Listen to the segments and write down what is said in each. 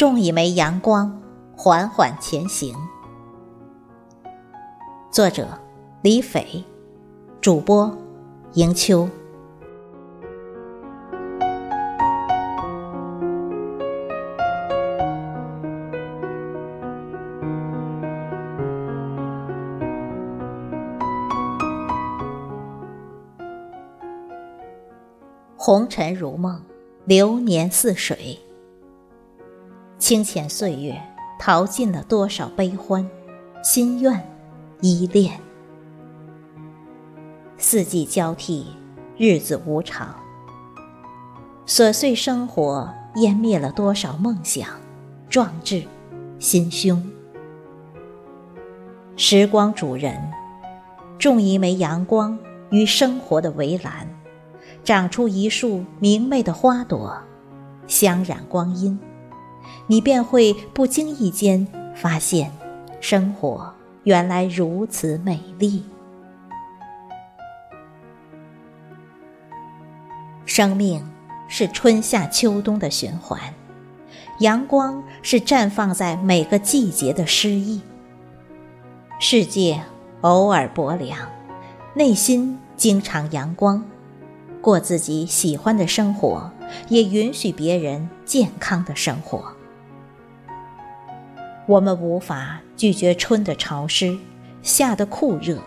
种一枚阳光，缓缓前行。作者：李斐，主播：迎秋。红尘如梦，流年似水。清浅岁月，淘尽了多少悲欢、心愿、依恋。四季交替，日子无常。琐碎生活湮灭了多少梦想、壮志、心胸。时光主人，种一枚阳光于生活的围栏。长出一束明媚的花朵，香染光阴，你便会不经意间发现，生活原来如此美丽。生命是春夏秋冬的循环，阳光是绽放在每个季节的诗意。世界偶尔薄凉，内心经常阳光。过自己喜欢的生活，也允许别人健康的生活。我们无法拒绝春的潮湿、夏的酷热、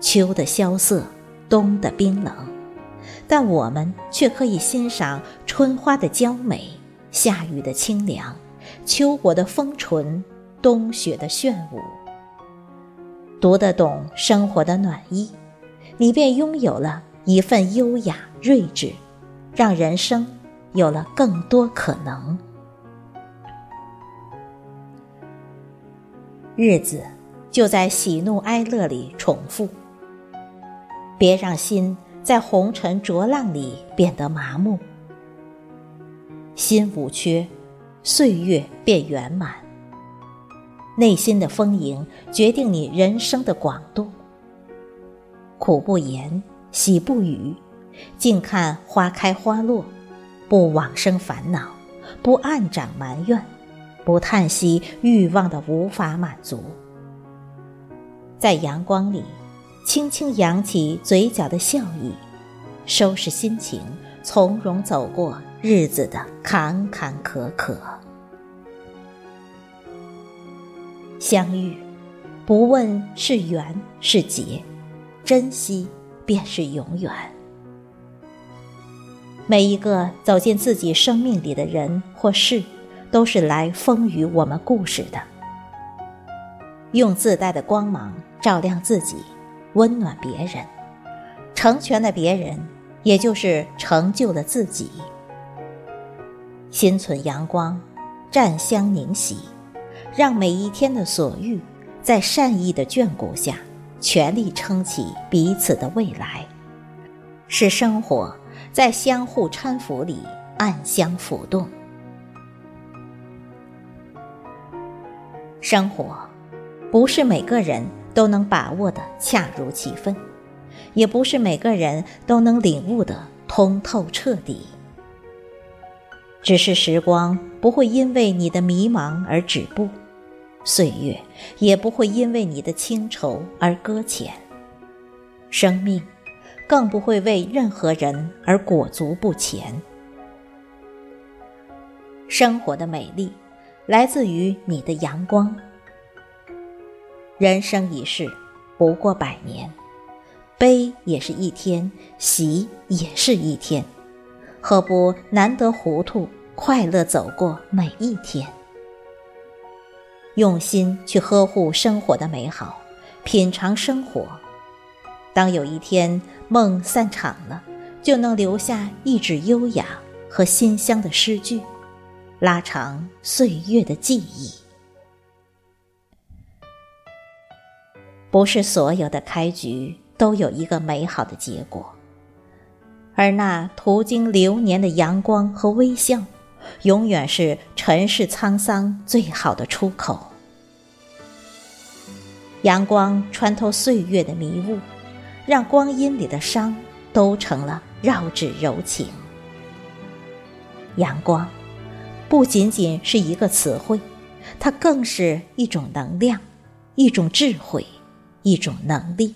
秋的萧瑟、冬的冰冷，但我们却可以欣赏春花的娇美、夏雨的清凉、秋果的丰醇、冬雪的炫舞。读得懂生活的暖意，你便拥有了。一份优雅睿智，让人生有了更多可能。日子就在喜怒哀乐里重复，别让心在红尘浊浪里变得麻木。心无缺，岁月便圆满。内心的丰盈决定你人生的广度。苦不言。喜不语，静看花开花落，不往生烦恼，不暗长埋怨，不叹息欲望的无法满足。在阳光里，轻轻扬起嘴角的笑意，收拾心情，从容走过日子的坎坎坷坷。相遇，不问是缘是劫，珍惜。便是永远。每一个走进自己生命里的人或事，都是来丰腴我们故事的。用自带的光芒照亮自己，温暖别人，成全了别人，也就是成就了自己。心存阳光，湛香凝喜，让每一天的所遇，在善意的眷顾下。全力撑起彼此的未来，使生活在相互搀扶里暗香浮动。生活不是每个人都能把握的恰如其分，也不是每个人都能领悟的通透彻底。只是时光不会因为你的迷茫而止步。岁月也不会因为你的清愁而搁浅，生命更不会为任何人而裹足不前。生活的美丽来自于你的阳光。人生一世不过百年，悲也是一天，喜也是一天，何不难得糊涂，快乐走过每一天？用心去呵护生活的美好，品尝生活。当有一天梦散场了，就能留下一纸优雅和馨香的诗句，拉长岁月的记忆。不是所有的开局都有一个美好的结果，而那途经流年的阳光和微笑。永远是尘世沧桑最好的出口。阳光穿透岁月的迷雾，让光阴里的伤都成了绕指柔情。阳光，不仅仅是一个词汇，它更是一种能量，一种智慧，一种能力。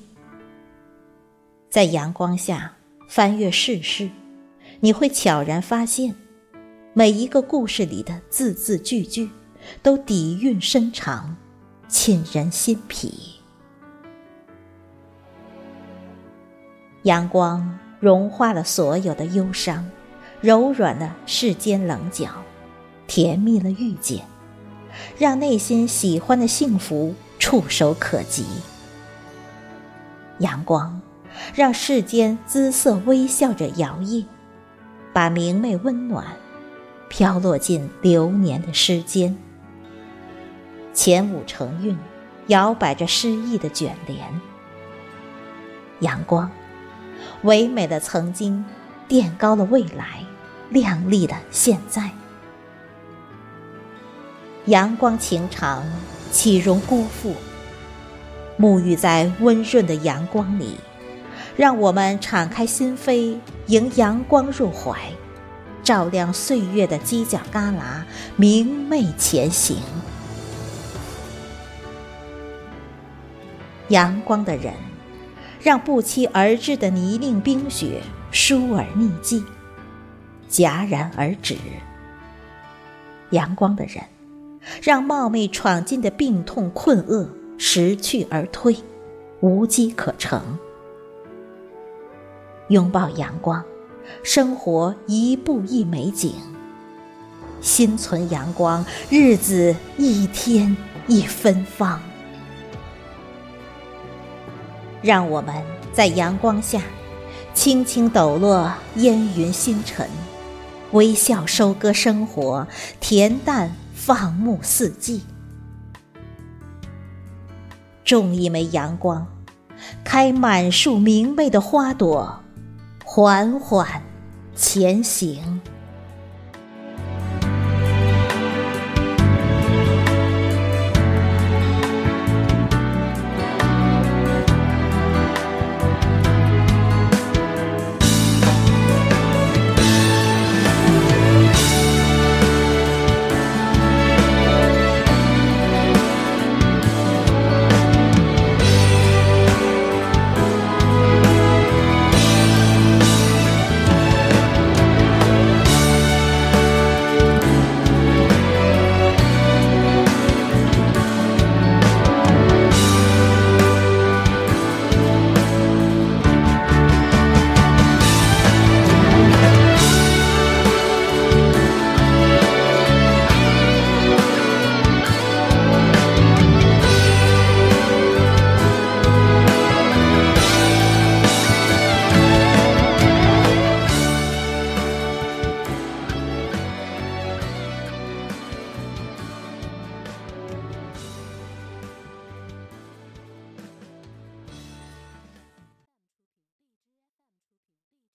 在阳光下翻阅世事，你会悄然发现，每一个故事里的字字句句，都底蕴深长，沁人心脾。阳光融化了所有的忧伤，柔软了世间棱角，甜蜜了遇见，让内心喜欢的幸福触手可及。阳光让世间姿色微笑着摇曳，把明媚温暖飘落进流年的诗间。前五成韵，摇摆着诗意的卷帘。阳光。唯美的曾经，垫高了未来，亮丽的现在。阳光情长，岂容辜负？沐浴在温润的阳光里，让我们敞开心扉，迎阳光入怀，照亮岁月的犄角旮旯，明媚前行。阳光的人。让不期而至的泥泞冰雪疏而匿迹，戛然而止。阳光的人，让冒昧闯进的病痛困厄识趣而退，无机可乘。拥抱阳光，生活一步一美景。心存阳光，日子一天一芬芳。让我们在阳光下，轻轻抖落烟云星辰，微笑收割生活，恬淡放牧四季。种一枚阳光，开满树明媚的花朵，缓缓前行。